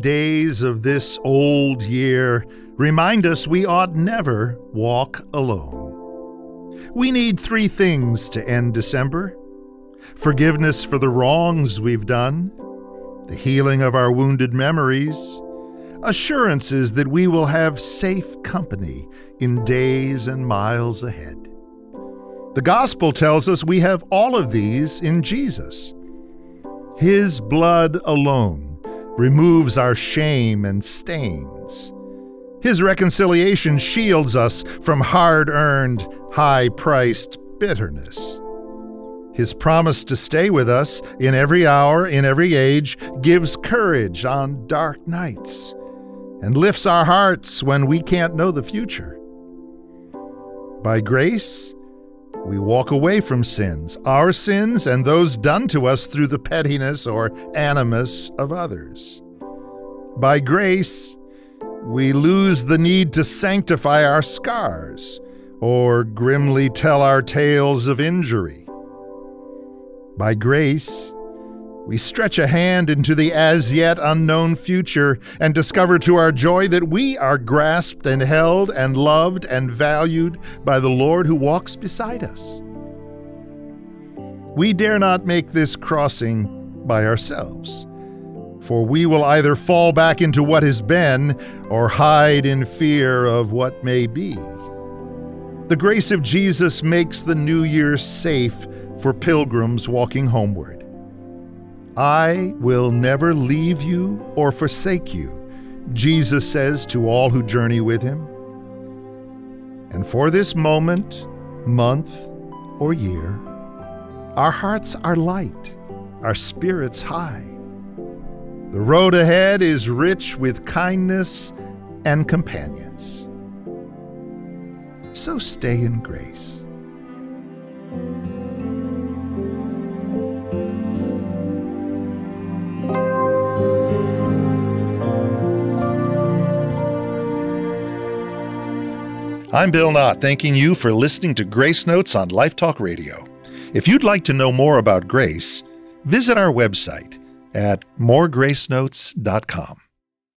days of this old year remind us we ought never walk alone. We need three things to end December forgiveness for the wrongs we've done, the healing of our wounded memories, assurances that we will have safe company in days and miles ahead. The gospel tells us we have all of these in Jesus. His blood alone removes our shame and stains. His reconciliation shields us from hard earned, high priced bitterness. His promise to stay with us in every hour, in every age, gives courage on dark nights and lifts our hearts when we can't know the future. By grace, we walk away from sins, our sins and those done to us through the pettiness or animus of others. By grace, we lose the need to sanctify our scars or grimly tell our tales of injury. By grace, we stretch a hand into the as yet unknown future and discover to our joy that we are grasped and held and loved and valued by the Lord who walks beside us. We dare not make this crossing by ourselves, for we will either fall back into what has been or hide in fear of what may be. The grace of Jesus makes the new year safe for pilgrims walking homeward. I will never leave you or forsake you, Jesus says to all who journey with him. And for this moment, month, or year, our hearts are light, our spirits high. The road ahead is rich with kindness and companions. So stay in grace. I'm Bill Knott, thanking you for listening to Grace Notes on Life Talk Radio. If you'd like to know more about grace, visit our website at moregracenotes.com.